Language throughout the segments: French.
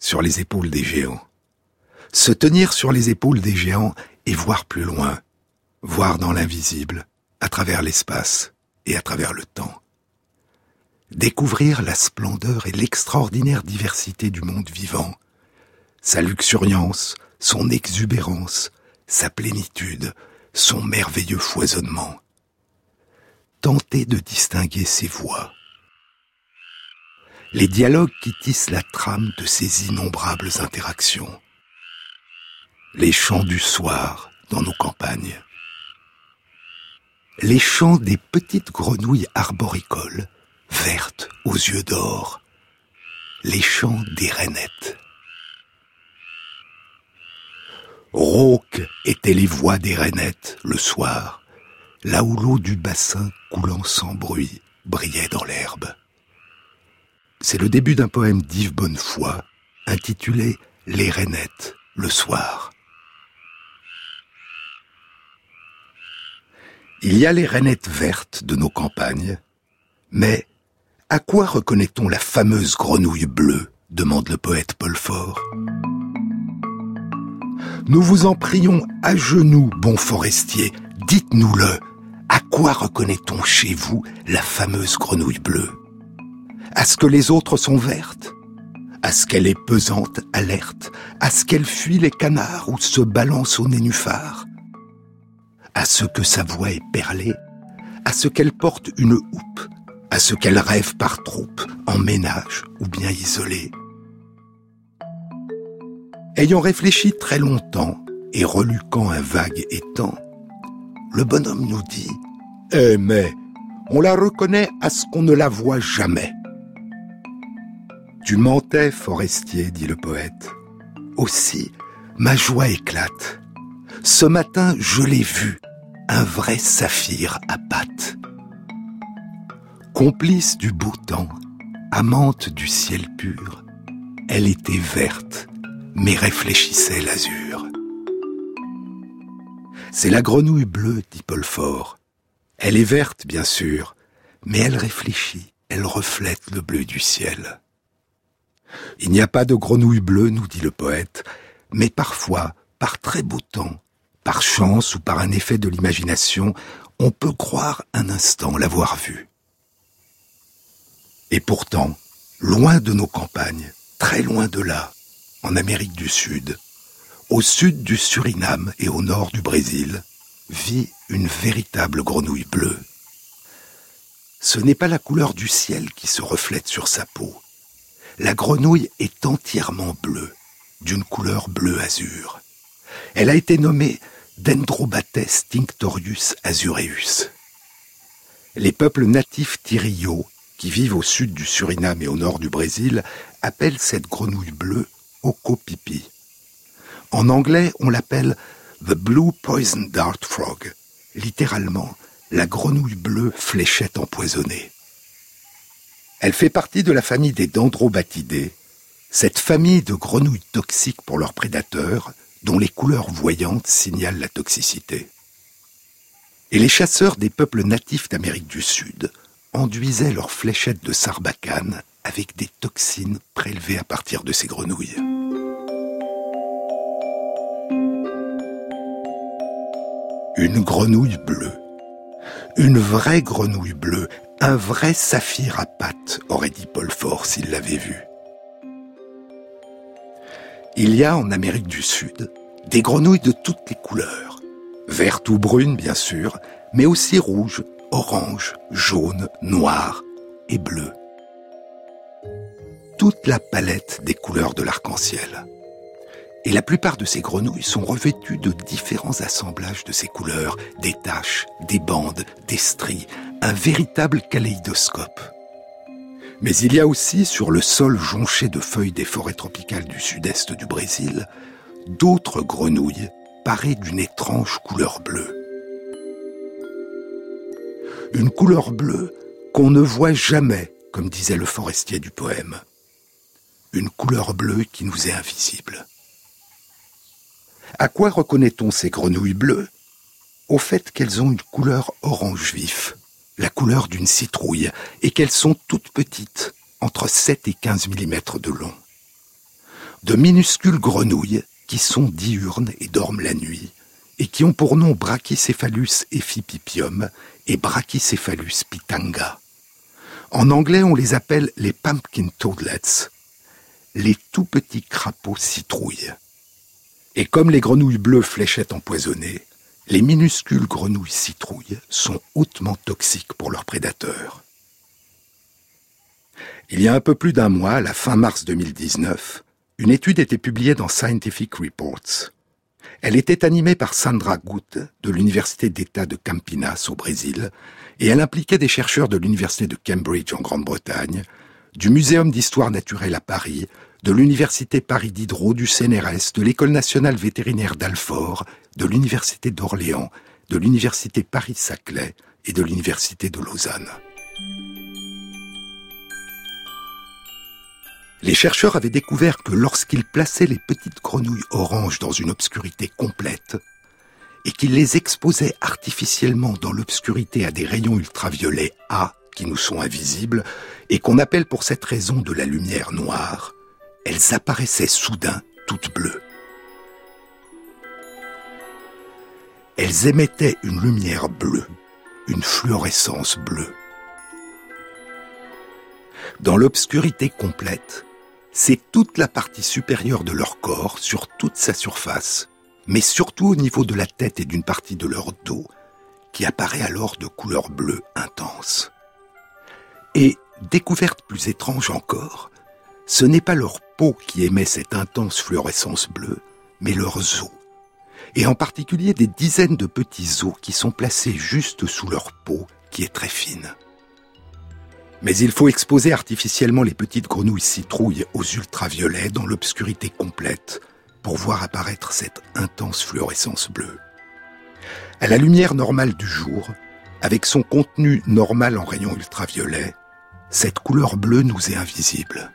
sur les épaules des géants. Se tenir sur les épaules des géants et voir plus loin, voir dans l'invisible, à travers l'espace et à travers le temps. Découvrir la splendeur et l'extraordinaire diversité du monde vivant, sa luxuriance, son exubérance, sa plénitude, son merveilleux foisonnement. Tenter de distinguer ses voix les dialogues qui tissent la trame de ces innombrables interactions, les chants du soir dans nos campagnes, les chants des petites grenouilles arboricoles, vertes aux yeux d'or, les chants des rainettes. Rauques étaient les voix des rainettes le soir, là où l'eau du bassin coulant sans bruit brillait dans l'herbe. C'est le début d'un poème d'Yves Bonnefoy, intitulé Les Rainettes, le soir. Il y a les rainettes vertes de nos campagnes, mais à quoi reconnaît-on la fameuse grenouille bleue demande le poète Paul Fort. Nous vous en prions à genoux, bon forestier, dites-nous-le. À quoi reconnaît-on chez vous la fameuse grenouille bleue? À ce que les autres sont vertes, à ce qu'elle est pesante, alerte, à ce qu'elle fuit les canards ou se balance au nénuphar, à ce que sa voix est perlée, à ce qu'elle porte une houppe, à ce qu'elle rêve par troupes, en ménage ou bien isolée. Ayant réfléchi très longtemps et reluquant un vague étang, le bonhomme nous dit Eh mais, on la reconnaît à ce qu'on ne la voit jamais. Tu mentais, forestier, dit le poète. Aussi, ma joie éclate. Ce matin, je l'ai vue, un vrai saphir à pattes. Complice du beau temps, amante du ciel pur, elle était verte, mais réfléchissait l'azur. C'est la grenouille bleue, dit Paul Fort. Elle est verte, bien sûr, mais elle réfléchit, elle reflète le bleu du ciel. Il n'y a pas de grenouille bleue, nous dit le poète, mais parfois, par très beau temps, par chance ou par un effet de l'imagination, on peut croire un instant l'avoir vue. Et pourtant, loin de nos campagnes, très loin de là, en Amérique du Sud, au sud du Suriname et au nord du Brésil, vit une véritable grenouille bleue. Ce n'est pas la couleur du ciel qui se reflète sur sa peau, la grenouille est entièrement bleue, d'une couleur bleu azur. Elle a été nommée Dendrobates tinctorius azureus. Les peuples natifs Tirio, qui vivent au sud du Suriname et au nord du Brésil, appellent cette grenouille bleue Okopipi. En anglais, on l'appelle the blue poison dart frog, littéralement la grenouille bleue fléchette empoisonnée. Elle fait partie de la famille des Dendrobatidés, cette famille de grenouilles toxiques pour leurs prédateurs, dont les couleurs voyantes signalent la toxicité. Et les chasseurs des peuples natifs d'Amérique du Sud enduisaient leurs fléchettes de sarbacane avec des toxines prélevées à partir de ces grenouilles. Une grenouille bleue. Une vraie grenouille bleue, un vrai saphir à pattes, aurait dit Paul Fort s'il l'avait vu. Il y a en Amérique du Sud des grenouilles de toutes les couleurs, vertes ou brunes bien sûr, mais aussi rouges, oranges, jaunes, noires et bleues. Toute la palette des couleurs de l'arc-en-ciel. Et la plupart de ces grenouilles sont revêtues de différents assemblages de ces couleurs, des taches, des bandes, des stries, un véritable kaléidoscope. Mais il y a aussi, sur le sol jonché de feuilles des forêts tropicales du sud-est du Brésil, d'autres grenouilles parées d'une étrange couleur bleue. Une couleur bleue qu'on ne voit jamais, comme disait le forestier du poème. Une couleur bleue qui nous est invisible. À quoi reconnaît-on ces grenouilles bleues? Au fait qu'elles ont une couleur orange vif, la couleur d'une citrouille, et qu'elles sont toutes petites, entre 7 et 15 mm de long. De minuscules grenouilles qui sont diurnes et dorment la nuit, et qui ont pour nom Brachycephalus ephipipium et Brachycephalus pitanga. En anglais, on les appelle les pumpkin toadlets, les tout petits crapauds citrouilles. Et comme les grenouilles bleues fléchettes empoisonnées, les minuscules grenouilles citrouilles sont hautement toxiques pour leurs prédateurs. Il y a un peu plus d'un mois, à la fin mars 2019, une étude était publiée dans Scientific Reports. Elle était animée par Sandra Gut de l'Université d'État de Campinas au Brésil, et elle impliquait des chercheurs de l'Université de Cambridge en Grande-Bretagne, du Muséum d'histoire naturelle à Paris, de l'Université Paris Diderot, du CNRS, de l'École nationale vétérinaire d'Alfort, de l'Université d'Orléans, de l'Université Paris-Saclay et de l'Université de Lausanne. Les chercheurs avaient découvert que lorsqu'ils plaçaient les petites grenouilles oranges dans une obscurité complète, et qu'ils les exposaient artificiellement dans l'obscurité à des rayons ultraviolets A qui nous sont invisibles, et qu'on appelle pour cette raison de la lumière noire, elles apparaissaient soudain toutes bleues. Elles émettaient une lumière bleue, une fluorescence bleue. Dans l'obscurité complète, c'est toute la partie supérieure de leur corps, sur toute sa surface, mais surtout au niveau de la tête et d'une partie de leur dos, qui apparaît alors de couleur bleue intense. Et, découverte plus étrange encore, ce n'est pas leur peau qui émet cette intense fluorescence bleue, mais leurs os. Et en particulier des dizaines de petits os qui sont placés juste sous leur peau, qui est très fine. Mais il faut exposer artificiellement les petites grenouilles citrouilles aux ultraviolets dans l'obscurité complète pour voir apparaître cette intense fluorescence bleue. À la lumière normale du jour, avec son contenu normal en rayons ultraviolets, cette couleur bleue nous est invisible.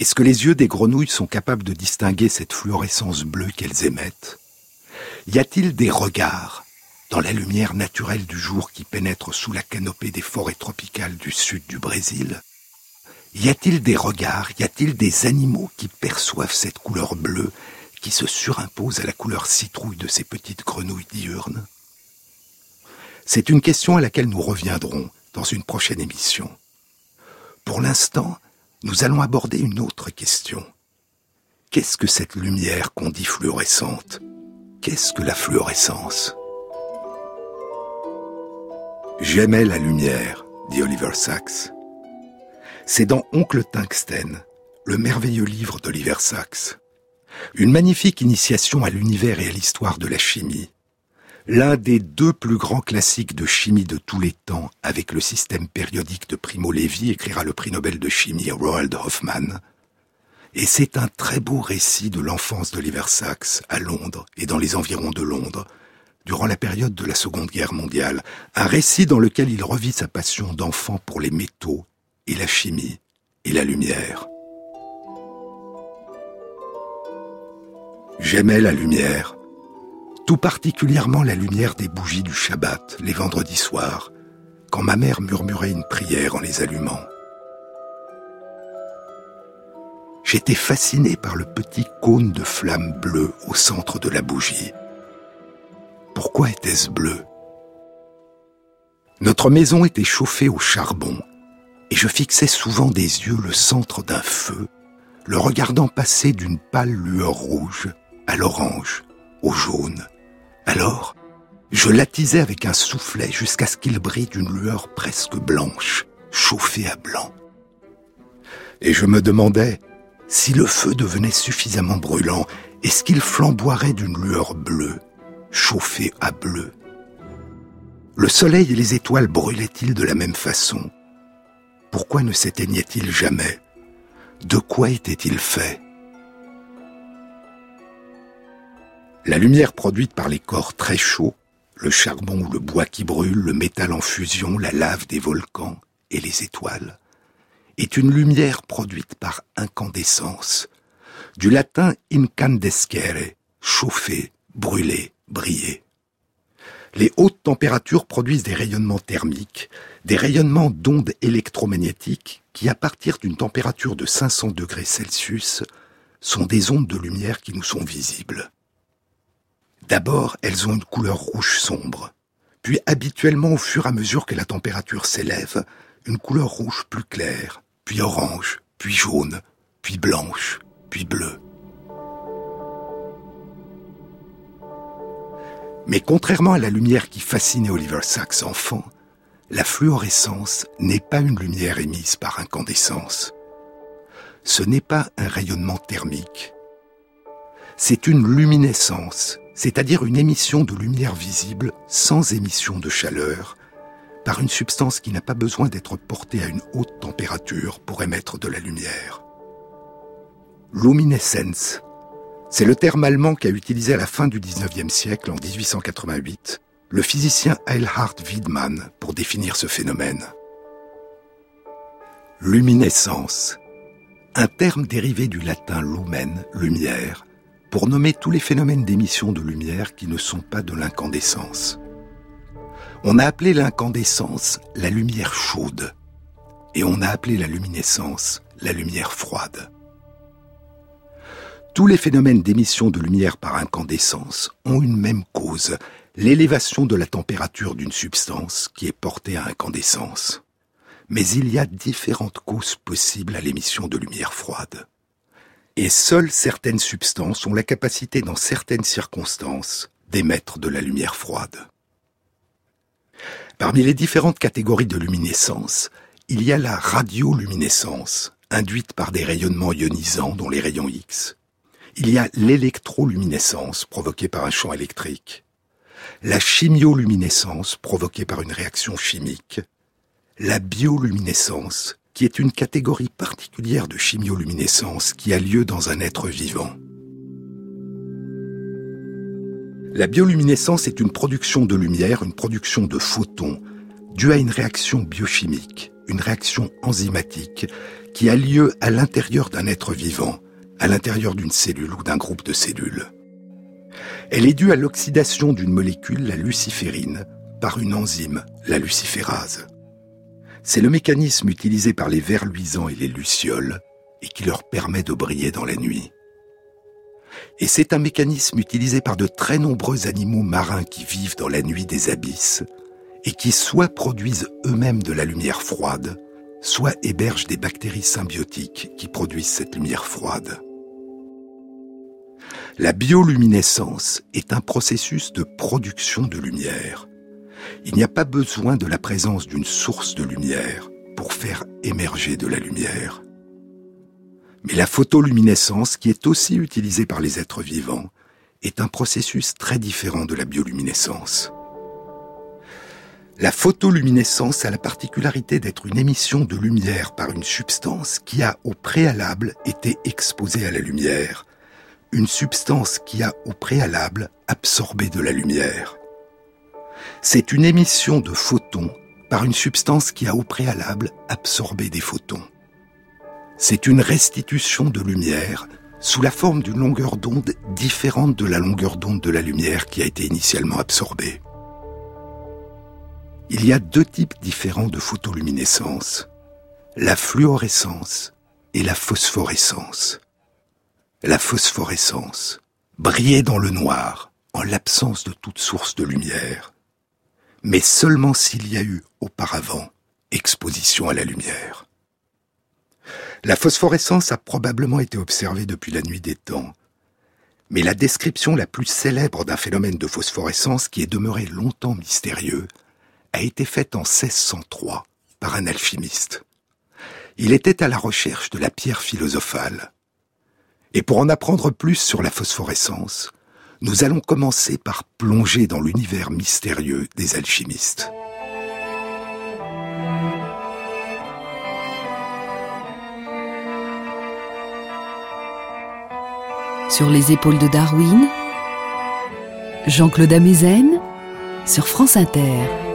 Est-ce que les yeux des grenouilles sont capables de distinguer cette fluorescence bleue qu'elles émettent? Y a-t-il des regards dans la lumière naturelle du jour qui pénètre sous la canopée des forêts tropicales du sud du Brésil? Y a-t-il des regards, y a-t-il des animaux qui perçoivent cette couleur bleue qui se surimpose à la couleur citrouille de ces petites grenouilles diurnes? C'est une question à laquelle nous reviendrons dans une prochaine émission. Pour l'instant, nous allons aborder une autre question. Qu'est-ce que cette lumière qu'on dit fluorescente? Qu'est-ce que la fluorescence? J'aimais la lumière, dit Oliver Sacks. C'est dans Oncle Tungsten, le merveilleux livre d'Oliver Sacks. Une magnifique initiation à l'univers et à l'histoire de la chimie. L'un des deux plus grands classiques de chimie de tous les temps, avec le système périodique de Primo Levi, écrira le prix Nobel de chimie Roald Hoffman. Et c'est un très beau récit de l'enfance d'Oliver Sacks à Londres et dans les environs de Londres, durant la période de la Seconde Guerre mondiale, un récit dans lequel il revit sa passion d'enfant pour les métaux et la chimie et la lumière. J'aimais la lumière, tout particulièrement la lumière des bougies du Shabbat les vendredis soirs, quand ma mère murmurait une prière en les allumant. J'étais fasciné par le petit cône de flamme bleue au centre de la bougie. Pourquoi était-ce bleu? Notre maison était chauffée au charbon, et je fixais souvent des yeux le centre d'un feu, le regardant passer d'une pâle lueur rouge à l'orange, au jaune. Alors, je l'attisais avec un soufflet jusqu'à ce qu'il brille d'une lueur presque blanche, chauffée à blanc. Et je me demandais, si le feu devenait suffisamment brûlant, est-ce qu'il flamboierait d'une lueur bleue chauffé à bleu. Le soleil et les étoiles brûlaient-ils de la même façon? Pourquoi ne s'éteignaient-ils jamais? De quoi étaient-ils faits La lumière produite par les corps très chauds, le charbon ou le bois qui brûle, le métal en fusion, la lave des volcans et les étoiles, est une lumière produite par incandescence, du latin incandescere, chauffer, brûler, briller. Les hautes températures produisent des rayonnements thermiques, des rayonnements d'ondes électromagnétiques qui, à partir d'une température de 500 degrés Celsius, sont des ondes de lumière qui nous sont visibles. D'abord, elles ont une couleur rouge sombre, puis habituellement au fur et à mesure que la température s'élève, une couleur rouge plus claire, puis orange, puis jaune, puis blanche, puis bleue. Mais contrairement à la lumière qui fascinait Oliver Sacks enfant, la fluorescence n'est pas une lumière émise par incandescence. Ce n'est pas un rayonnement thermique. C'est une luminescence c'est-à-dire une émission de lumière visible sans émission de chaleur, par une substance qui n'a pas besoin d'être portée à une haute température pour émettre de la lumière. Luminescence, c'est le terme allemand qu'a utilisé à la fin du 19e siècle, en 1888, le physicien Eilhard Wiedmann pour définir ce phénomène. Luminescence, un terme dérivé du latin lumen, lumière, pour nommer tous les phénomènes d'émission de lumière qui ne sont pas de l'incandescence. On a appelé l'incandescence la lumière chaude et on a appelé la luminescence la lumière froide. Tous les phénomènes d'émission de lumière par incandescence ont une même cause, l'élévation de la température d'une substance qui est portée à incandescence. Mais il y a différentes causes possibles à l'émission de lumière froide et seules certaines substances ont la capacité dans certaines circonstances d'émettre de la lumière froide. Parmi les différentes catégories de luminescence, il y a la radioluminescence, induite par des rayonnements ionisants dont les rayons X. Il y a l'électroluminescence provoquée par un champ électrique, la chimioluminescence provoquée par une réaction chimique, la bioluminescence qui est une catégorie particulière de chimioluminescence qui a lieu dans un être vivant. La bioluminescence est une production de lumière, une production de photons, due à une réaction biochimique, une réaction enzymatique, qui a lieu à l'intérieur d'un être vivant, à l'intérieur d'une cellule ou d'un groupe de cellules. Elle est due à l'oxydation d'une molécule, la luciférine, par une enzyme, la luciférase. C'est le mécanisme utilisé par les vers luisants et les lucioles et qui leur permet de briller dans la nuit. Et c'est un mécanisme utilisé par de très nombreux animaux marins qui vivent dans la nuit des abysses et qui soit produisent eux-mêmes de la lumière froide, soit hébergent des bactéries symbiotiques qui produisent cette lumière froide. La bioluminescence est un processus de production de lumière il n'y a pas besoin de la présence d'une source de lumière pour faire émerger de la lumière. Mais la photoluminescence, qui est aussi utilisée par les êtres vivants, est un processus très différent de la bioluminescence. La photoluminescence a la particularité d'être une émission de lumière par une substance qui a au préalable été exposée à la lumière, une substance qui a au préalable absorbé de la lumière c'est une émission de photons par une substance qui a au préalable absorbé des photons. C'est une restitution de lumière sous la forme d'une longueur d'onde différente de la longueur d'onde de la lumière qui a été initialement absorbée. Il y a deux types différents de photoluminescence, la fluorescence et la phosphorescence. La phosphorescence, briller dans le noir, en l'absence de toute source de lumière mais seulement s'il y a eu auparavant exposition à la lumière. La phosphorescence a probablement été observée depuis la nuit des temps, mais la description la plus célèbre d'un phénomène de phosphorescence qui est demeuré longtemps mystérieux a été faite en 1603 par un alchimiste. Il était à la recherche de la pierre philosophale. Et pour en apprendre plus sur la phosphorescence, nous allons commencer par plonger dans l'univers mystérieux des alchimistes. Sur les épaules de Darwin, Jean-Claude Amezen sur France Inter.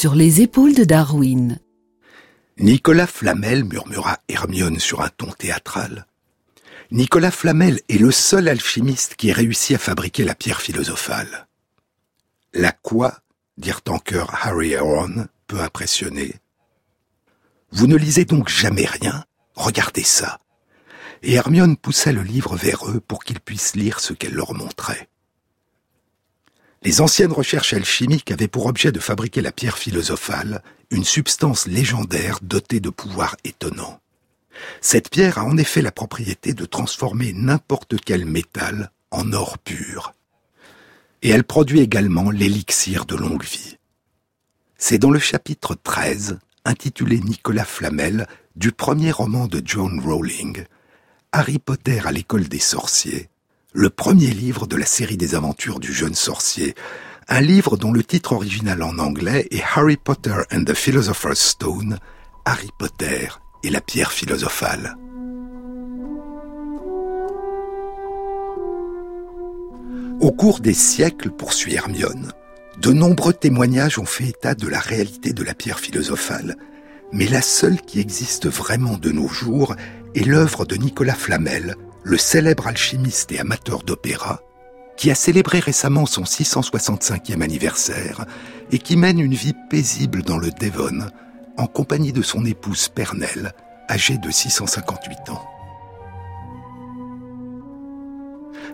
Sur les épaules de Darwin. Nicolas Flamel, murmura Hermione sur un ton théâtral. Nicolas Flamel est le seul alchimiste qui ait réussi à fabriquer la pierre philosophale. La quoi dirent en chœur Harry et Ron, peu impressionnés. Vous ne lisez donc jamais rien? Regardez ça. Et Hermione poussa le livre vers eux pour qu'ils puissent lire ce qu'elle leur montrait. Les anciennes recherches alchimiques avaient pour objet de fabriquer la pierre philosophale, une substance légendaire dotée de pouvoirs étonnants. Cette pierre a en effet la propriété de transformer n'importe quel métal en or pur. Et elle produit également l'élixir de longue vie. C'est dans le chapitre 13, intitulé Nicolas Flamel, du premier roman de John Rowling, Harry Potter à l'école des sorciers, le premier livre de la série des aventures du jeune sorcier, un livre dont le titre original en anglais est Harry Potter and the Philosopher's Stone, Harry Potter et la pierre philosophale. Au cours des siècles, poursuit Hermione, de nombreux témoignages ont fait état de la réalité de la pierre philosophale, mais la seule qui existe vraiment de nos jours est l'œuvre de Nicolas Flamel, le célèbre alchimiste et amateur d'opéra, qui a célébré récemment son 665e anniversaire et qui mène une vie paisible dans le Devon, en compagnie de son épouse Pernelle, âgée de 658 ans.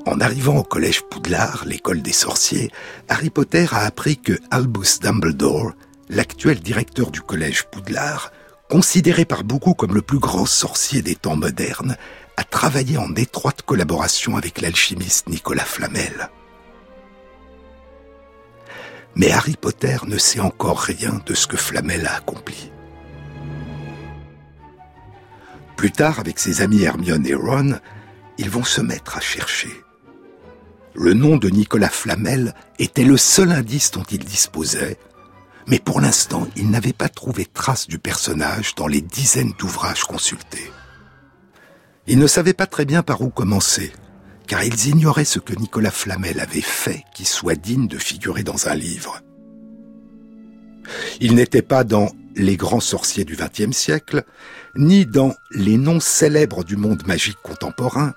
En arrivant au collège Poudlard, l'école des sorciers, Harry Potter a appris que Albus Dumbledore, l'actuel directeur du collège Poudlard, considéré par beaucoup comme le plus grand sorcier des temps modernes, a travaillé en étroite collaboration avec l'alchimiste Nicolas Flamel. Mais Harry Potter ne sait encore rien de ce que Flamel a accompli. Plus tard, avec ses amis Hermione et Ron, ils vont se mettre à chercher. Le nom de Nicolas Flamel était le seul indice dont il disposait, mais pour l'instant, ils n'avaient pas trouvé trace du personnage dans les dizaines d'ouvrages consultés. Ils ne savaient pas très bien par où commencer, car ils ignoraient ce que Nicolas Flamel avait fait qui soit digne de figurer dans un livre. Il n'était pas dans Les grands sorciers du XXe siècle, ni dans Les noms célèbres du monde magique contemporain,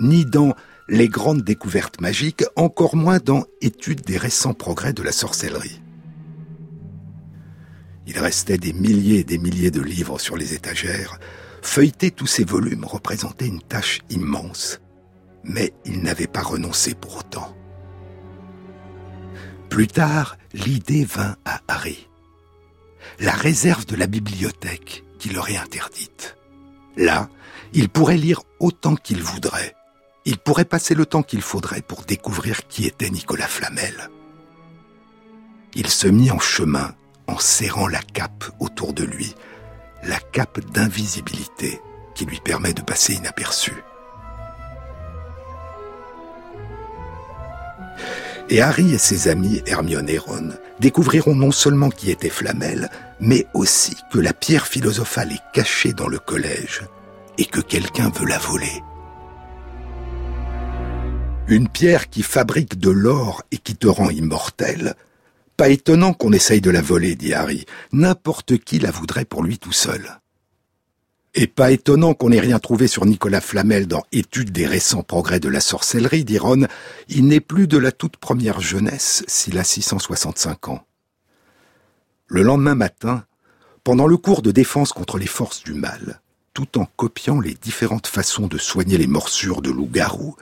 ni dans les grandes découvertes magiques, encore moins dans Études des récents progrès de la sorcellerie. Il restait des milliers et des milliers de livres sur les étagères. Feuilleter tous ces volumes représentait une tâche immense, mais il n'avait pas renoncé pour autant. Plus tard, l'idée vint à Harry. La réserve de la bibliothèque qui leur interdite. Là, il pourrait lire autant qu'il voudrait il pourrait passer le temps qu'il faudrait pour découvrir qui était Nicolas Flamel. Il se mit en chemin en serrant la cape autour de lui, la cape d'invisibilité qui lui permet de passer inaperçu. Et Harry et ses amis Hermione et Ron découvriront non seulement qui était Flamel, mais aussi que la pierre philosophale est cachée dans le collège et que quelqu'un veut la voler. Une pierre qui fabrique de l'or et qui te rend immortel. Pas étonnant qu'on essaye de la voler, dit Harry. N'importe qui la voudrait pour lui tout seul. Et pas étonnant qu'on n'ait rien trouvé sur Nicolas Flamel dans Études des récents progrès de la sorcellerie, dit Ron. Il n'est plus de la toute première jeunesse s'il a 665 ans. Le lendemain matin, pendant le cours de défense contre les forces du mal, tout en copiant les différentes façons de soigner les morsures de loup-garou,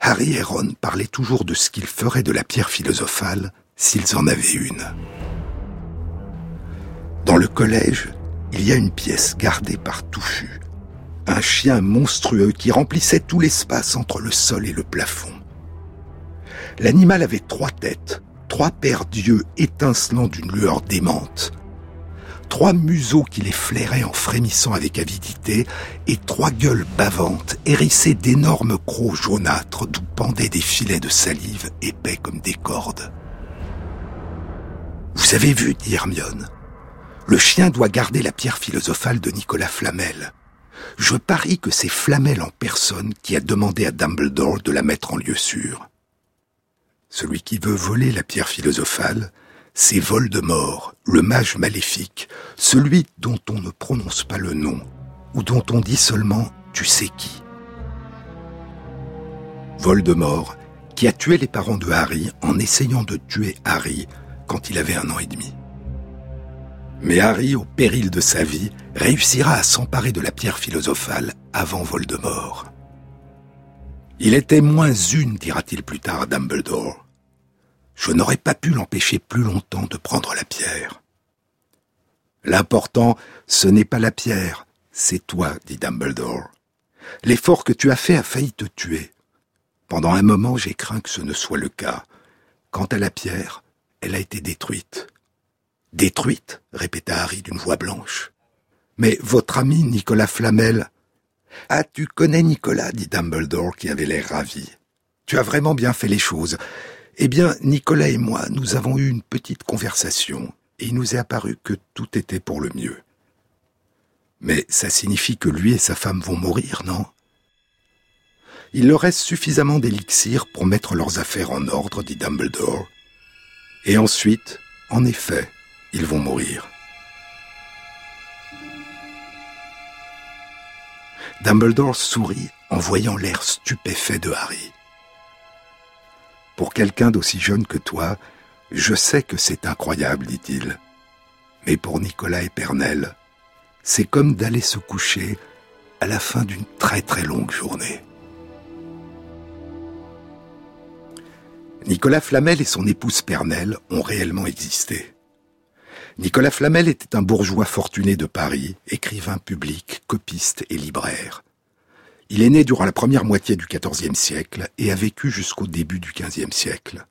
Harry et Ron parlaient toujours de ce qu'ils feraient de la pierre philosophale s'ils en avaient une. Dans le collège, il y a une pièce gardée par Touffu, un chien monstrueux qui remplissait tout l'espace entre le sol et le plafond. L'animal avait trois têtes, trois paires d'yeux étincelants d'une lueur démente, trois museaux qui les flairaient en frémissant avec avidité, et trois gueules bavantes, hérissées d'énormes crocs jaunâtres d'où pendaient des filets de salive épais comme des cordes. Vous avez vu, dit Hermione, le chien doit garder la pierre philosophale de Nicolas Flamel. Je parie que c'est Flamel en personne qui a demandé à Dumbledore de la mettre en lieu sûr. Celui qui veut voler la pierre philosophale, c'est Voldemort, le mage maléfique, celui dont on ne prononce pas le nom, ou dont on dit seulement tu sais qui. Voldemort, qui a tué les parents de Harry en essayant de tuer Harry quand il avait un an et demi. Mais Harry, au péril de sa vie, réussira à s'emparer de la pierre philosophale avant Voldemort. Il était moins une, dira-t-il plus tard à Dumbledore je n'aurais pas pu l'empêcher plus longtemps de prendre la pierre. L'important, ce n'est pas la pierre, c'est toi, dit Dumbledore. L'effort que tu as fait a failli te tuer. Pendant un moment, j'ai craint que ce ne soit le cas. Quant à la pierre, elle a été détruite. Détruite répéta Harry d'une voix blanche. Mais votre ami Nicolas Flamel. Ah, tu connais Nicolas, dit Dumbledore, qui avait l'air ravi. Tu as vraiment bien fait les choses. Eh bien, Nicolas et moi, nous avons eu une petite conversation, et il nous est apparu que tout était pour le mieux. Mais ça signifie que lui et sa femme vont mourir, non? Il leur reste suffisamment d'élixir pour mettre leurs affaires en ordre, dit Dumbledore. Et ensuite, en effet, ils vont mourir. Dumbledore sourit en voyant l'air stupéfait de Harry. Pour quelqu'un d'aussi jeune que toi, je sais que c'est incroyable, dit-il. Mais pour Nicolas et Pernel, c'est comme d'aller se coucher à la fin d'une très très longue journée. Nicolas Flamel et son épouse Pernelle ont réellement existé. Nicolas Flamel était un bourgeois fortuné de Paris, écrivain public, copiste et libraire. Il est né durant la première moitié du XIVe siècle et a vécu jusqu'au début du XVe siècle.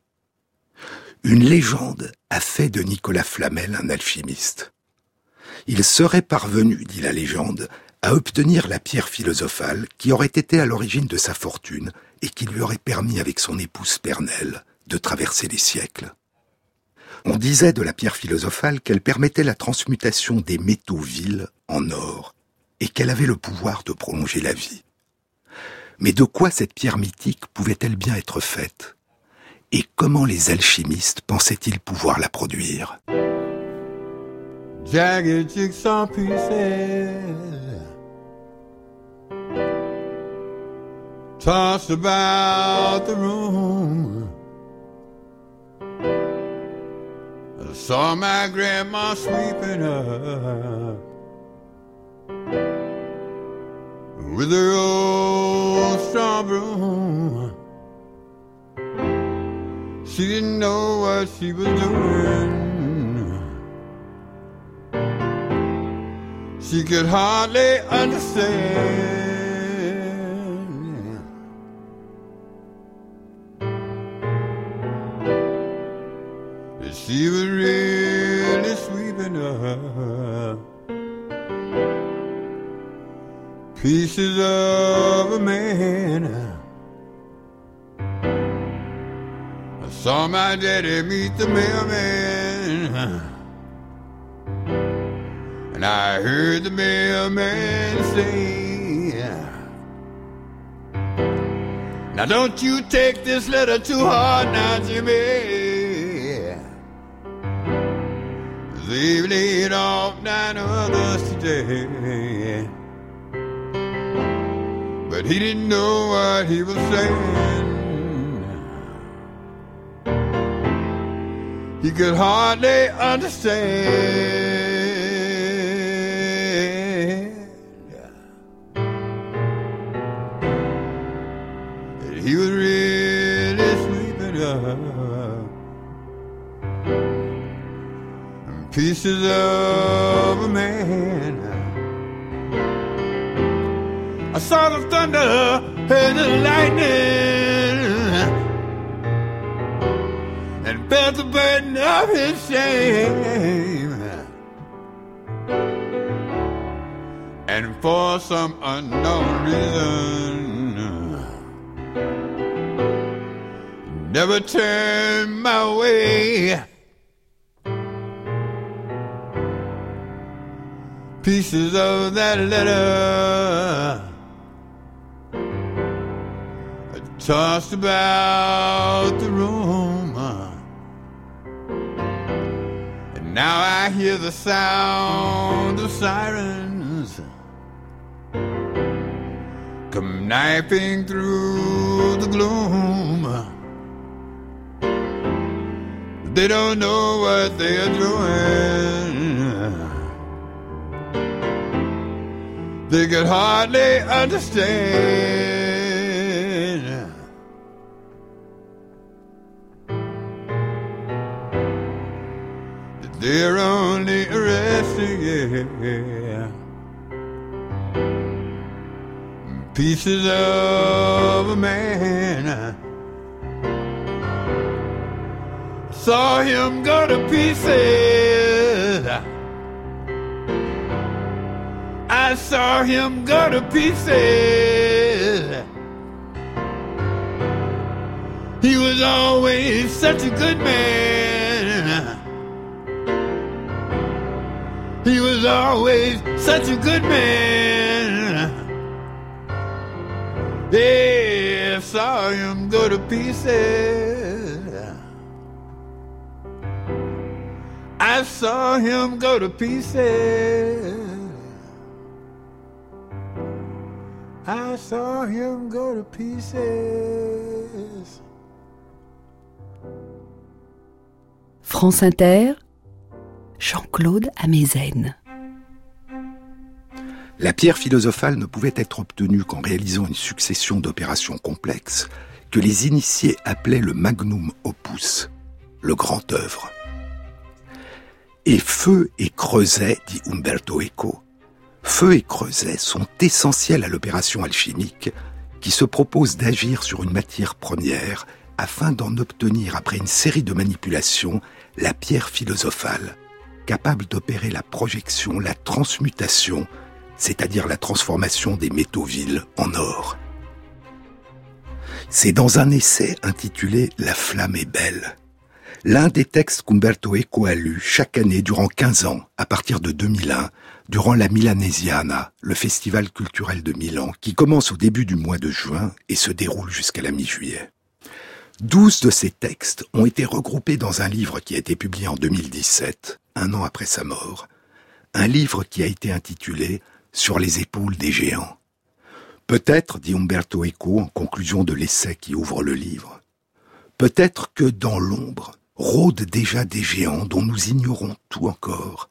Une légende a fait de Nicolas Flamel un alchimiste. Il serait parvenu, dit la légende, à obtenir la pierre philosophale qui aurait été à l'origine de sa fortune et qui lui aurait permis avec son épouse Pernelle de traverser les siècles. On disait de la pierre philosophale qu'elle permettait la transmutation des métaux vils en or et qu'elle avait le pouvoir de prolonger la vie. Mais de quoi cette pierre mythique pouvait-elle bien être faite? Et comment les alchimistes pensaient-ils pouvoir la produire? Tossed about the room. I saw my grandma sweeping up with her old straw broom. She didn't know what she was doing. she could hardly understand. She was really sweeping up pieces of a man. I saw my daddy meet the mailman. And I heard the mailman say, Now don't you take this letter too hard now, Jimmy. They've laid off nine others today. But he didn't know what he was saying. He could hardly understand. Pieces of a man. I saw the thunder and the lightning and felt the burden of his shame. And for some unknown reason, never turned my way. Pieces of that letter tossed about the room. And now I hear the sound of sirens come knifing through the gloom. They don't know what they are doing. They could hardly understand. That they're only arresting pieces of a man saw him go to pieces. I saw him go to pieces. He was always such a good man. He was always such a good man. Yeah. saw him go to pieces. I saw him go to pieces. I saw him go to pieces. France Inter, Jean-Claude Amezen. La pierre philosophale ne pouvait être obtenue qu'en réalisant une succession d'opérations complexes que les initiés appelaient le magnum opus, le grand œuvre. Et feu et creuset, dit Umberto Eco, feu et creuset sont essentiels à l'opération alchimique qui se propose d'agir sur une matière première afin d'en obtenir, après une série de manipulations, la pierre philosophale, capable d'opérer la projection, la transmutation, c'est-à-dire la transformation des métaux vils en or. C'est dans un essai intitulé La flamme est belle, l'un des textes qu'Umberto Eco a lu chaque année durant 15 ans, à partir de 2001, durant la Milanesiana, le festival culturel de Milan, qui commence au début du mois de juin et se déroule jusqu'à la mi-juillet. Douze de ces textes ont été regroupés dans un livre qui a été publié en 2017, un an après sa mort, un livre qui a été intitulé Sur les épaules des géants. Peut-être, dit Umberto Eco en conclusion de l'essai qui ouvre le livre, peut-être que dans l'ombre rôdent déjà des géants dont nous ignorons tout encore,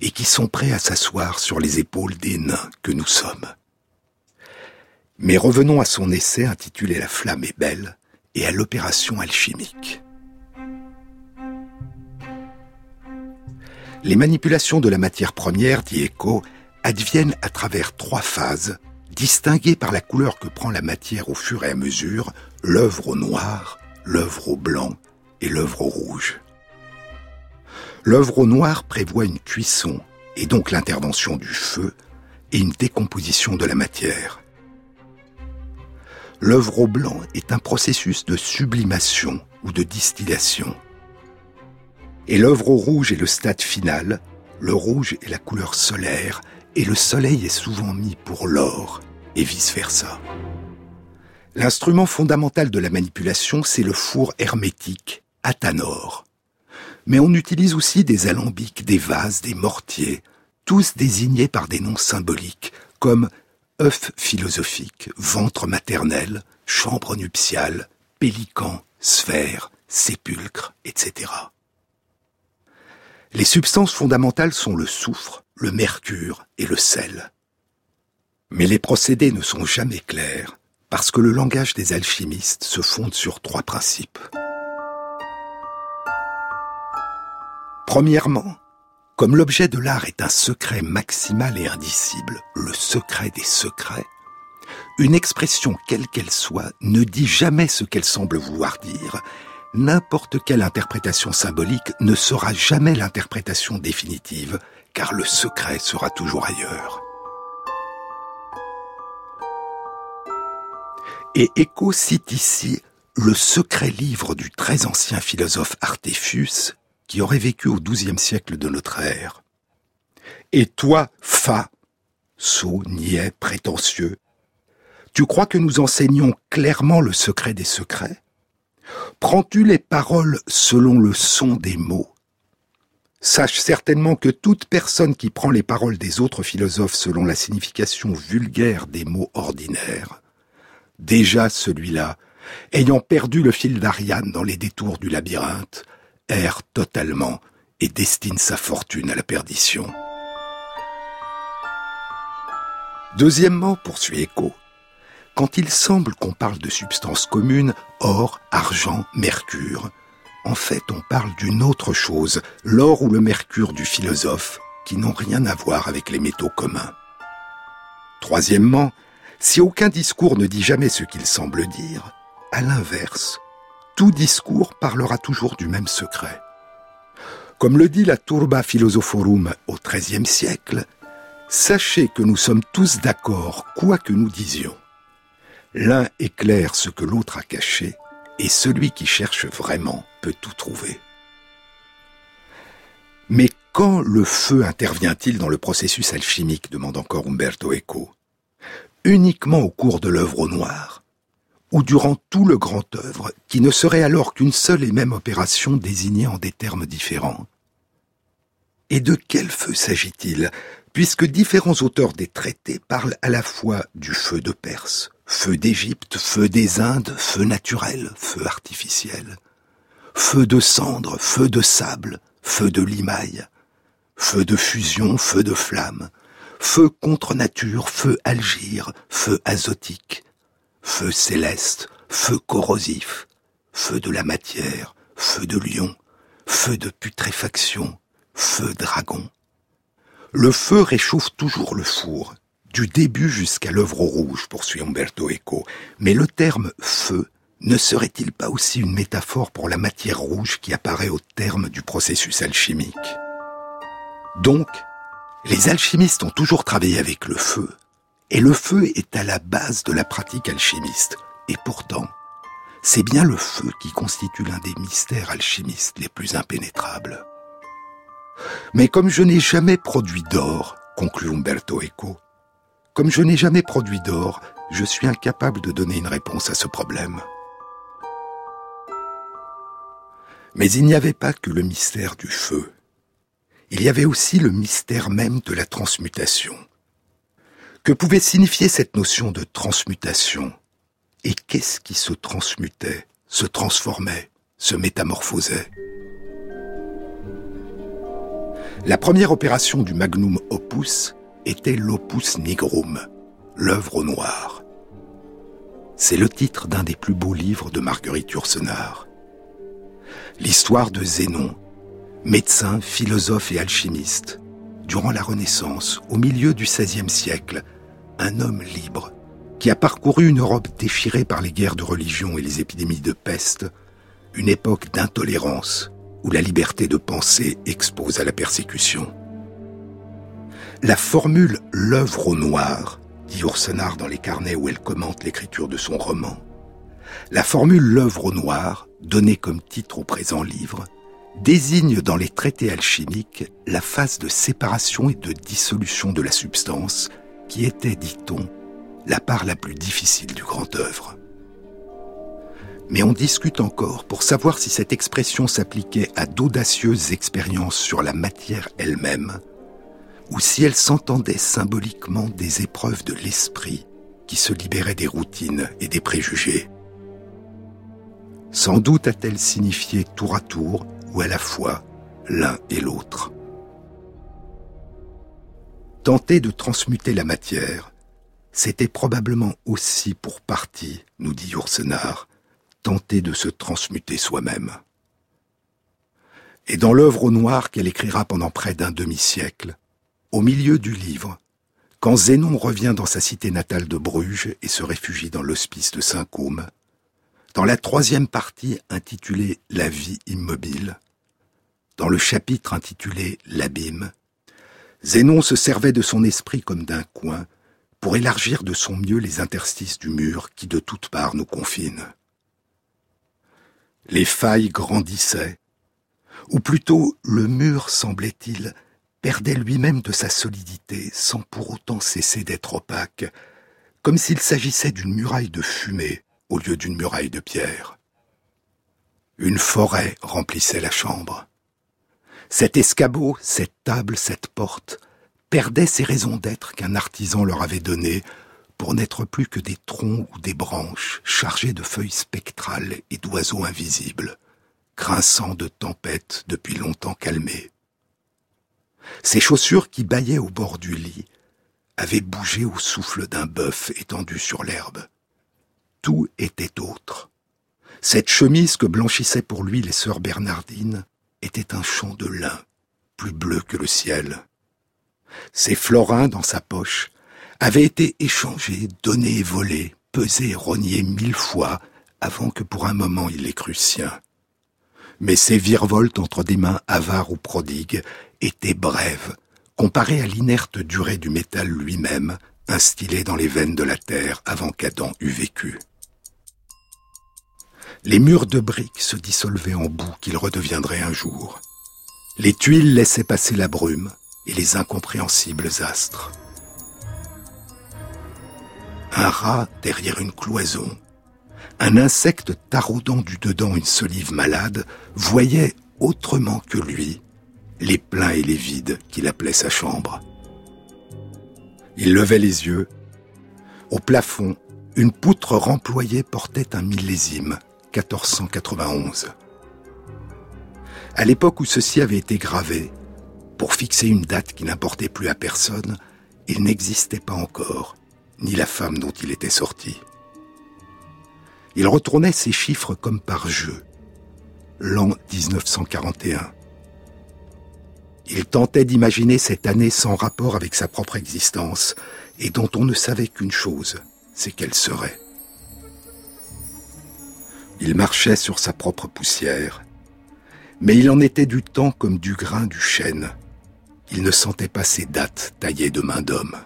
et qui sont prêts à s'asseoir sur les épaules des nains que nous sommes. Mais revenons à son essai intitulé La flamme est belle, et à l'opération alchimique. Les manipulations de la matière première, dit Eco, adviennent à travers trois phases, distinguées par la couleur que prend la matière au fur et à mesure, l'œuvre au noir, l'œuvre au blanc et l'œuvre au rouge. L'œuvre au noir prévoit une cuisson, et donc l'intervention du feu, et une décomposition de la matière. L'œuvre au blanc est un processus de sublimation ou de distillation. Et l'œuvre au rouge est le stade final, le rouge est la couleur solaire, et le soleil est souvent mis pour l'or, et vice-versa. L'instrument fondamental de la manipulation, c'est le four hermétique, athanor. Mais on utilise aussi des alambics, des vases, des mortiers, tous désignés par des noms symboliques, comme œuf philosophique, ventre maternel, chambre nuptiale, pélican, sphère, sépulcre, etc. Les substances fondamentales sont le soufre, le mercure et le sel. Mais les procédés ne sont jamais clairs, parce que le langage des alchimistes se fonde sur trois principes. Premièrement, comme l'objet de l'art est un secret maximal et indicible, le secret des secrets, une expression quelle qu'elle soit ne dit jamais ce qu'elle semble vouloir dire. N'importe quelle interprétation symbolique ne sera jamais l'interprétation définitive, car le secret sera toujours ailleurs. Et Eco cite ici le secret livre du très ancien philosophe Artéphus, qui aurait vécu au XIIe siècle de notre ère. Et toi, Fa, sot, niais, prétentieux, tu crois que nous enseignons clairement le secret des secrets? Prends-tu les paroles selon le son des mots? Sache certainement que toute personne qui prend les paroles des autres philosophes selon la signification vulgaire des mots ordinaires, déjà celui-là, ayant perdu le fil d'Ariane dans les détours du labyrinthe, erre totalement et destine sa fortune à la perdition. Deuxièmement, poursuit Echo, quand il semble qu'on parle de substances communes, or, argent, mercure, en fait on parle d'une autre chose, l'or ou le mercure du philosophe, qui n'ont rien à voir avec les métaux communs. Troisièmement, si aucun discours ne dit jamais ce qu'il semble dire, à l'inverse, tout discours parlera toujours du même secret. Comme le dit la Turba Philosophorum au XIIIe siècle, sachez que nous sommes tous d'accord, quoi que nous disions. L'un éclaire ce que l'autre a caché, et celui qui cherche vraiment peut tout trouver. Mais quand le feu intervient-il dans le processus alchimique demande encore Umberto Eco. Uniquement au cours de l'œuvre au noir, ou durant tout le grand œuvre, qui ne serait alors qu'une seule et même opération désignée en des termes différents. Et de quel feu s'agit-il puisque différents auteurs des traités parlent à la fois du feu de Perse, feu d'Égypte, feu des Indes, feu naturel, feu artificiel, feu de cendre, feu de sable, feu de limaille, feu de fusion, feu de flamme, feu contre nature, feu algire, feu azotique, feu céleste, feu corrosif, feu de la matière, feu de lion, feu de putréfaction, feu dragon. Le feu réchauffe toujours le four, du début jusqu'à l'œuvre rouge, poursuit Umberto Eco. Mais le terme feu ne serait-il pas aussi une métaphore pour la matière rouge qui apparaît au terme du processus alchimique? Donc, les alchimistes ont toujours travaillé avec le feu, et le feu est à la base de la pratique alchimiste. Et pourtant, c'est bien le feu qui constitue l'un des mystères alchimistes les plus impénétrables. Mais comme je n'ai jamais produit d'or, conclut Umberto Eco, comme je n'ai jamais produit d'or, je suis incapable de donner une réponse à ce problème. Mais il n'y avait pas que le mystère du feu. Il y avait aussi le mystère même de la transmutation. Que pouvait signifier cette notion de transmutation? Et qu'est-ce qui se transmutait, se transformait, se métamorphosait? La première opération du magnum opus était l'opus nigrum, l'œuvre au noir. C'est le titre d'un des plus beaux livres de Marguerite Yourcenar. L'histoire de Zénon, médecin, philosophe et alchimiste, durant la Renaissance, au milieu du XVIe siècle, un homme libre qui a parcouru une Europe déchirée par les guerres de religion et les épidémies de peste, une époque d'intolérance, où la liberté de penser expose à la persécution. La formule l'œuvre au noir, dit Yourcenar dans les carnets où elle commente l'écriture de son roman, la formule l'œuvre au noir, donnée comme titre au présent livre, désigne dans les traités alchimiques la phase de séparation et de dissolution de la substance qui était, dit-on, la part la plus difficile du grand œuvre mais on discute encore pour savoir si cette expression s'appliquait à d'audacieuses expériences sur la matière elle-même, ou si elle s'entendait symboliquement des épreuves de l'esprit qui se libéraient des routines et des préjugés. Sans doute a-t-elle signifié tour à tour, ou à la fois, l'un et l'autre. Tenter de transmuter la matière, c'était probablement aussi pour partie, nous dit Yourcenar, tenter de se transmuter soi-même. Et dans l'œuvre au noir qu'elle écrira pendant près d'un demi-siècle, au milieu du livre, quand Zénon revient dans sa cité natale de Bruges et se réfugie dans l'hospice de Saint-Côme, dans la troisième partie intitulée La vie immobile, dans le chapitre intitulé L'abîme, Zénon se servait de son esprit comme d'un coin pour élargir de son mieux les interstices du mur qui de toutes parts nous confinent. Les failles grandissaient, ou plutôt le mur, semblait-il, perdait lui-même de sa solidité sans pour autant cesser d'être opaque, comme s'il s'agissait d'une muraille de fumée au lieu d'une muraille de pierre. Une forêt remplissait la chambre. Cet escabeau, cette table, cette porte perdaient ces raisons d'être qu'un artisan leur avait données pour n'être plus que des troncs ou des branches chargés de feuilles spectrales et d'oiseaux invisibles, grinçant de tempêtes depuis longtemps calmées. Ces chaussures qui bâillaient au bord du lit avaient bougé au souffle d'un bœuf étendu sur l'herbe. Tout était autre. Cette chemise que blanchissaient pour lui les sœurs Bernardines était un champ de lin, plus bleu que le ciel. Ses florins dans sa poche avait été échangé, donné et volé, pesé et rogné mille fois avant que pour un moment il les crût sien. Mais ces virevoltes entre des mains avares ou prodigues étaient brèves, comparées à l'inerte durée du métal lui-même, instillé dans les veines de la terre avant qu'Adam eût vécu. Les murs de briques se dissolvaient en boue qu'ils redeviendraient un jour. Les tuiles laissaient passer la brume et les incompréhensibles astres un rat derrière une cloison, Un insecte taraudant du dedans une solive malade voyait autrement que lui les pleins et les vides qu'il appelait sa chambre. Il levait les yeux. Au plafond, une poutre remployée portait un millésime, 1491. À l'époque où ceci avait été gravé, pour fixer une date qui n'importait plus à personne, il n'existait pas encore, ni la femme dont il était sorti. Il retournait ces chiffres comme par jeu. L'an 1941. Il tentait d'imaginer cette année sans rapport avec sa propre existence, et dont on ne savait qu'une chose, c'est qu'elle serait. Il marchait sur sa propre poussière, mais il en était du temps comme du grain du chêne. Il ne sentait pas ces dates taillées de main d'homme.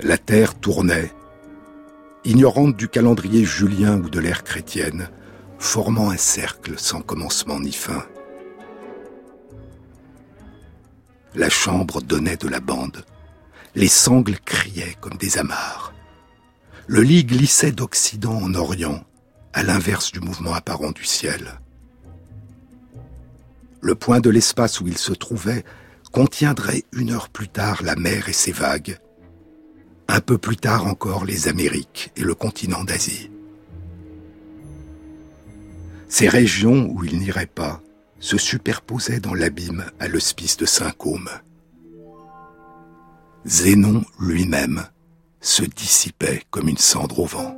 La terre tournait, ignorante du calendrier julien ou de l'ère chrétienne, formant un cercle sans commencement ni fin. La chambre donnait de la bande. Les sangles criaient comme des amarres. Le lit glissait d'Occident en Orient, à l'inverse du mouvement apparent du ciel. Le point de l'espace où il se trouvait contiendrait une heure plus tard la mer et ses vagues, un peu plus tard encore les Amériques et le continent d'Asie. Ces régions où il n'irait pas se superposait dans l'abîme à l'hospice de Saint-Côme. Zénon lui-même se dissipait comme une cendre au vent.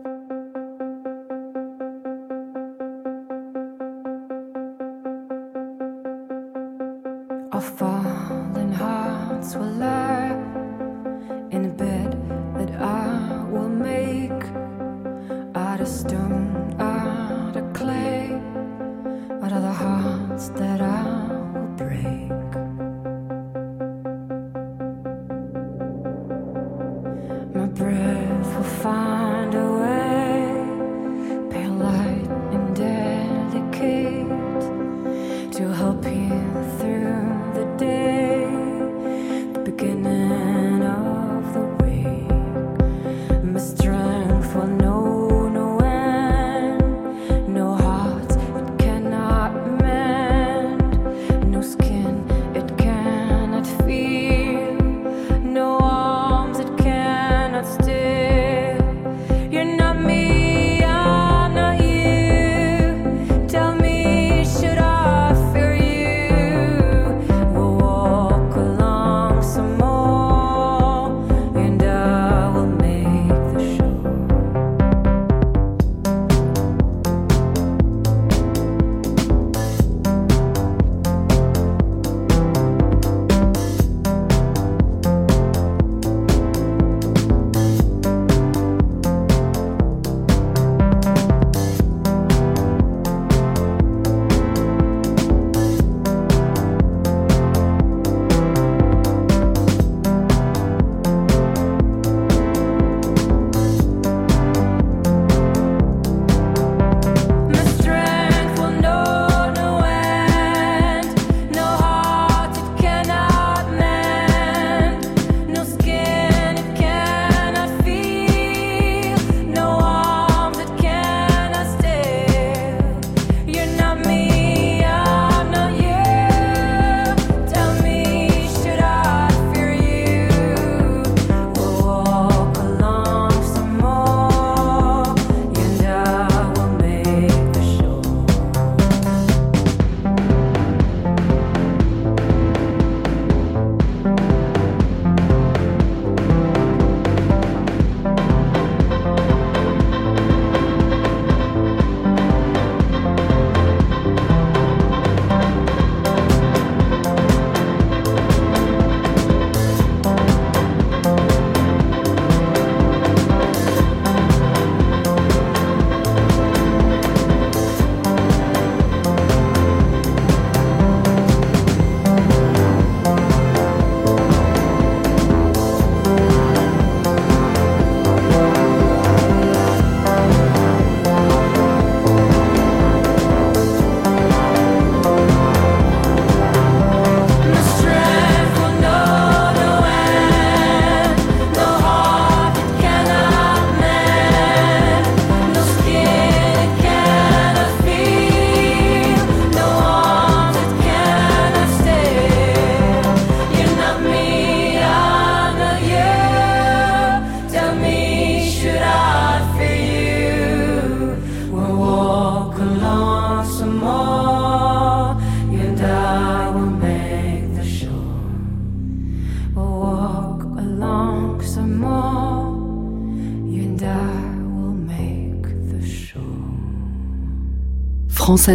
France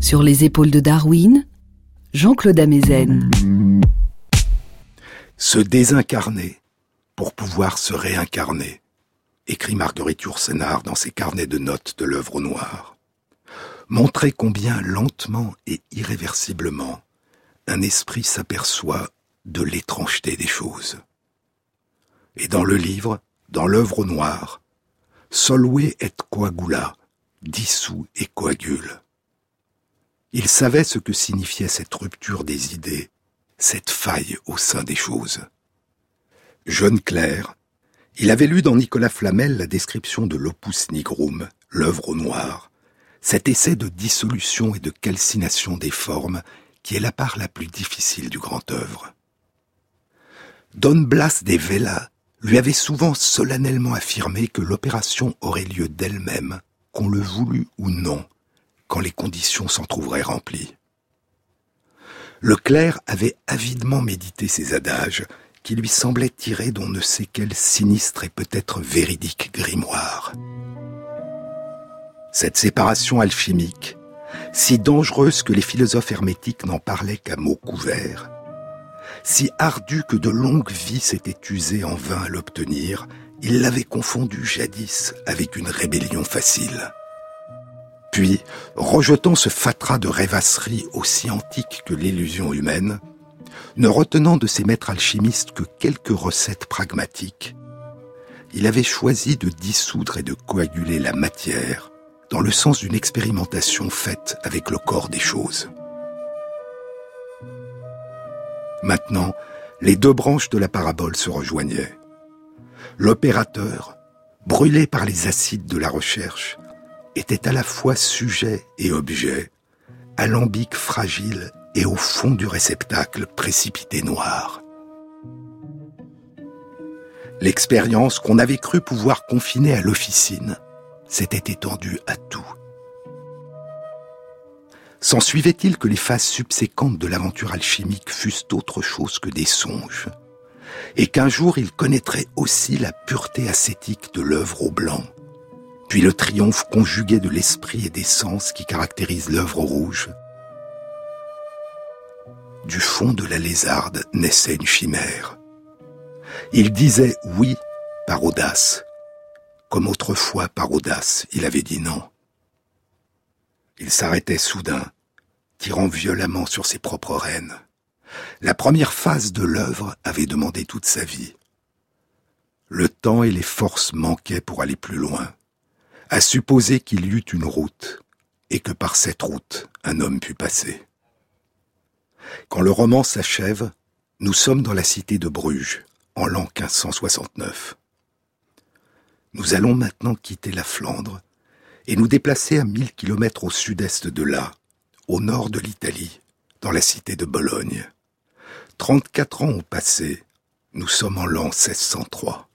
sur les épaules de Darwin, Jean-Claude Amezen. Se désincarner pour pouvoir se réincarner, écrit Marguerite Yourcenar dans ses carnets de notes de l'œuvre noire. Montrer combien lentement et irréversiblement un esprit s'aperçoit de l'étrangeté des choses. Et dans le livre, dans l'œuvre noire, Solwe et coagula, dissout et coagule. Il savait ce que signifiait cette rupture des idées, cette faille au sein des choses. Jeune clair, il avait lu dans Nicolas Flamel la description de l'opus nigrum, l'œuvre au noir, cet essai de dissolution et de calcination des formes qui est la part la plus difficile du grand œuvre. Don Blas de Vela lui avait souvent solennellement affirmé que l'opération aurait lieu d'elle-même qu'on le voulut ou non, quand les conditions s'en trouveraient remplies. Le clerc avait avidement médité ces adages qui lui semblaient tirés d'on ne sait quel sinistre et peut-être véridique grimoire. Cette séparation alchimique, si dangereuse que les philosophes hermétiques n'en parlaient qu'à mots couverts, si ardue que de longues vies s'étaient usées en vain à l'obtenir, il l'avait confondu jadis avec une rébellion facile. Puis, rejetant ce fatras de rêvasserie aussi antique que l'illusion humaine, ne retenant de ses maîtres alchimistes que quelques recettes pragmatiques, il avait choisi de dissoudre et de coaguler la matière dans le sens d'une expérimentation faite avec le corps des choses. Maintenant, les deux branches de la parabole se rejoignaient l'opérateur, brûlé par les acides de la recherche, était à la fois sujet et objet, alambic fragile et au fond du réceptacle précipité noir. L'expérience qu'on avait cru pouvoir confiner à l'officine s'était étendue à tout. S'ensuivait-il que les phases subséquentes de l'aventure alchimique fussent autre chose que des songes? Et qu'un jour il connaîtrait aussi la pureté ascétique de l'œuvre au blanc, puis le triomphe conjugué de l'esprit et des sens qui caractérise l'œuvre au rouge. Du fond de la lézarde naissait une chimère. Il disait oui par audace, comme autrefois par audace il avait dit non. Il s'arrêtait soudain, tirant violemment sur ses propres rênes. La première phase de l'œuvre avait demandé toute sa vie. Le temps et les forces manquaient pour aller plus loin, à supposer qu'il y eût une route, et que par cette route un homme pût passer. Quand le roman s'achève, nous sommes dans la cité de Bruges, en l'an 1569. Nous allons maintenant quitter la Flandre et nous déplacer à mille kilomètres au sud-est de là, au nord de l'Italie, dans la cité de Bologne. 34 ans ont passé, nous sommes en l'an 1603,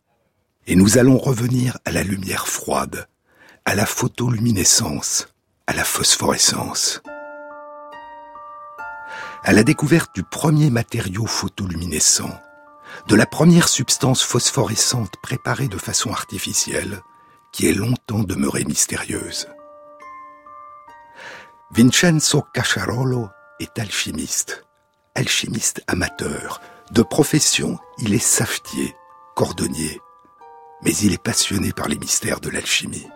et nous allons revenir à la lumière froide, à la photoluminescence, à la phosphorescence. À la découverte du premier matériau photoluminescent, de la première substance phosphorescente préparée de façon artificielle, qui est longtemps demeurée mystérieuse. Vincenzo Cacciarolo est alchimiste alchimiste amateur. De profession, il est savetier, cordonnier. Mais il est passionné par les mystères de l'alchimie.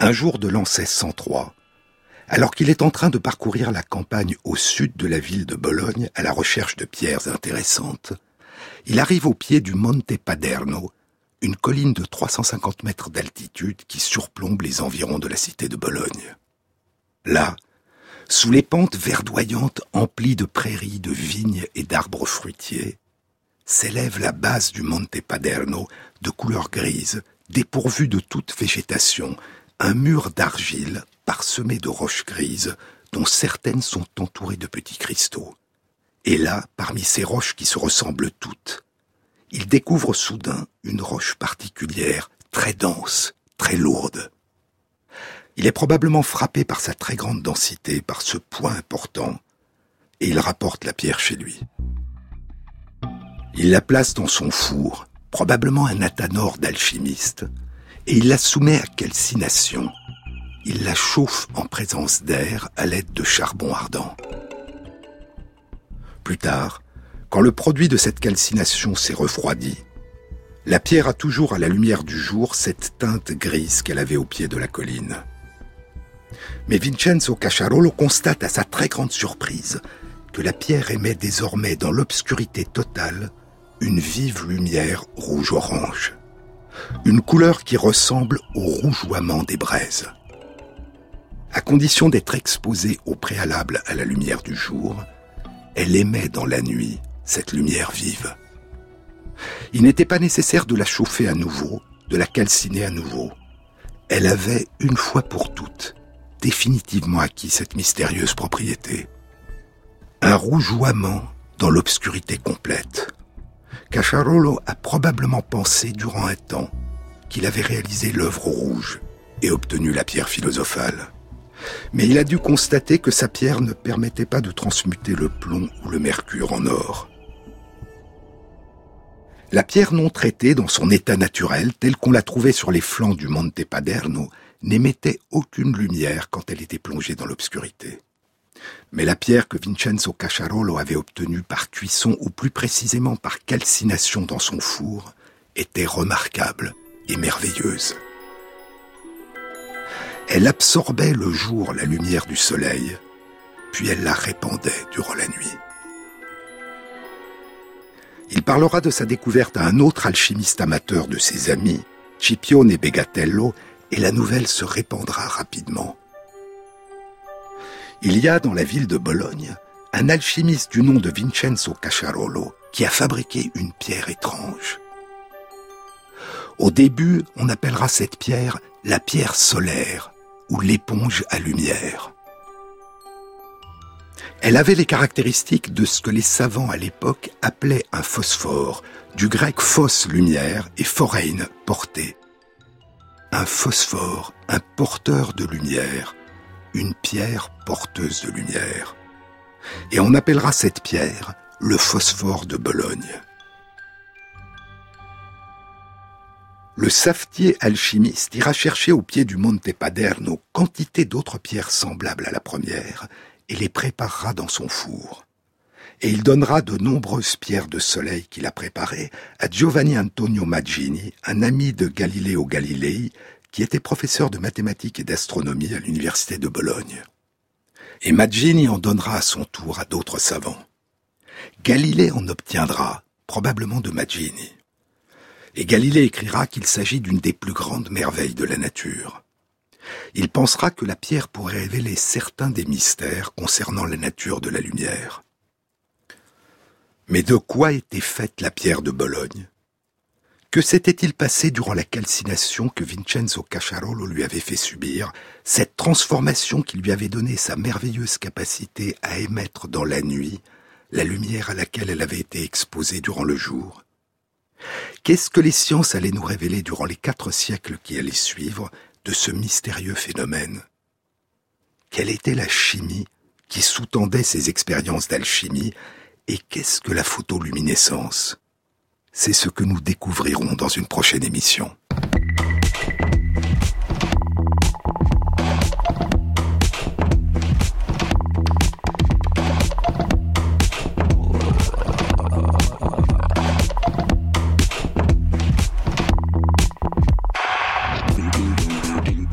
Un jour de l'an 1603, alors qu'il est en train de parcourir la campagne au sud de la ville de Bologne à la recherche de pierres intéressantes, il arrive au pied du Monte Paderno, une colline de 350 mètres d'altitude qui surplombe les environs de la cité de Bologne. Là, sous les pentes verdoyantes emplies de prairies, de vignes et d'arbres fruitiers, s'élève la base du Monte Paderno de couleur grise, dépourvu de toute végétation, un mur d'argile parsemé de roches grises, dont certaines sont entourées de petits cristaux. Et là, parmi ces roches qui se ressemblent toutes, il découvre soudain une roche particulière, très dense, très lourde. Il est probablement frappé par sa très grande densité, par ce point important, et il rapporte la pierre chez lui. Il la place dans son four, probablement un athanor d'alchimiste, et il la soumet à calcination. Il la chauffe en présence d'air à l'aide de charbon ardent. Plus tard, quand le produit de cette calcination s'est refroidi, la pierre a toujours à la lumière du jour cette teinte grise qu'elle avait au pied de la colline. Mais Vincenzo Cacciarolo constate à sa très grande surprise que la pierre émet désormais dans l'obscurité totale une vive lumière rouge-orange. Une couleur qui ressemble au rougeoiement des braises. À condition d'être exposée au préalable à la lumière du jour, elle émet dans la nuit cette lumière vive. Il n'était pas nécessaire de la chauffer à nouveau, de la calciner à nouveau. Elle avait, une fois pour toutes, définitivement acquis cette mystérieuse propriété. Un rougeoiement dans l'obscurité complète. Cacharolo a probablement pensé durant un temps qu'il avait réalisé l'œuvre rouge et obtenu la pierre philosophale. Mais il a dû constater que sa pierre ne permettait pas de transmuter le plomb ou le mercure en or. La pierre non traitée dans son état naturel, telle qu'on la trouvait sur les flancs du Monte Paderno, n'émettait aucune lumière quand elle était plongée dans l'obscurité. Mais la pierre que Vincenzo Cacciarolo avait obtenue par cuisson, ou plus précisément par calcination dans son four, était remarquable et merveilleuse. Elle absorbait le jour la lumière du soleil, puis elle la répandait durant la nuit. Il parlera de sa découverte à un autre alchimiste amateur de ses amis, Scipione Begatello, et la nouvelle se répandra rapidement. Il y a dans la ville de Bologne un alchimiste du nom de Vincenzo Cacciarolo qui a fabriqué une pierre étrange. Au début, on appellera cette pierre la pierre solaire ou l'éponge à lumière. Elle avait les caractéristiques de ce que les savants à l'époque appelaient un phosphore, du grec phos lumière et forein porté. Un phosphore, un porteur de lumière, une pierre porteuse de lumière. Et on appellera cette pierre le phosphore de Bologne. Le savetier alchimiste ira chercher au pied du Monte Paderno quantité d'autres pierres semblables à la première et les préparera dans son four. Et il donnera de nombreuses pierres de soleil qu'il a préparées à Giovanni Antonio Maggini, un ami de Galileo Galilei, qui était professeur de mathématiques et d'astronomie à l'université de Bologne. Et Maggini en donnera à son tour à d'autres savants. Galilée en obtiendra, probablement de Maggini. Et Galilée écrira qu'il s'agit d'une des plus grandes merveilles de la nature. Il pensera que la pierre pourrait révéler certains des mystères concernant la nature de la lumière. Mais de quoi était faite la pierre de Bologne? Que s'était-il passé durant la calcination que Vincenzo Cacciarolo lui avait fait subir, cette transformation qui lui avait donné sa merveilleuse capacité à émettre dans la nuit la lumière à laquelle elle avait été exposée durant le jour? Qu'est-ce que les sciences allaient nous révéler durant les quatre siècles qui allaient suivre de ce mystérieux phénomène? Quelle était la chimie qui sous-tendait ces expériences d'alchimie et qu'est-ce que la photoluminescence? C'est ce que nous découvrirons dans une prochaine émission.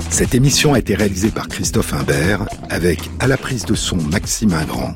Cette émission a été réalisée par Christophe Imbert avec à la prise de son Maxime Ingrand